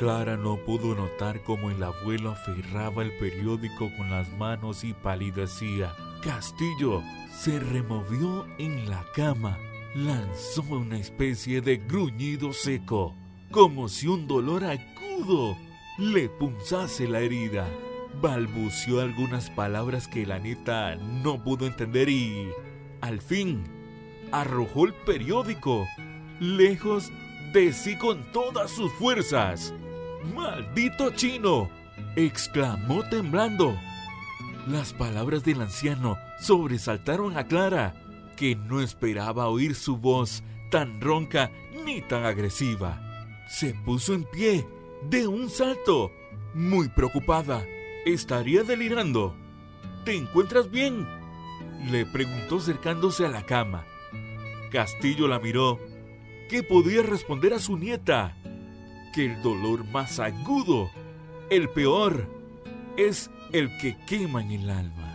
Clara no pudo notar cómo el abuelo aferraba el periódico con las manos y palidecía. Castillo se removió en la cama, lanzó una especie de gruñido seco, como si un dolor agudo le punzase la herida. Balbució algunas palabras que la neta no pudo entender y, al fin, arrojó el periódico, lejos de sí con todas sus fuerzas. ¡Maldito chino! exclamó temblando. Las palabras del anciano sobresaltaron a Clara, que no esperaba oír su voz tan ronca ni tan agresiva. Se puso en pie de un salto, muy preocupada. ¿Estaría delirando? ¿Te encuentras bien? Le preguntó acercándose a la cama. Castillo la miró. ¿Qué podía responder a su nieta? Que el dolor más agudo, el peor, es el que quema en el alma.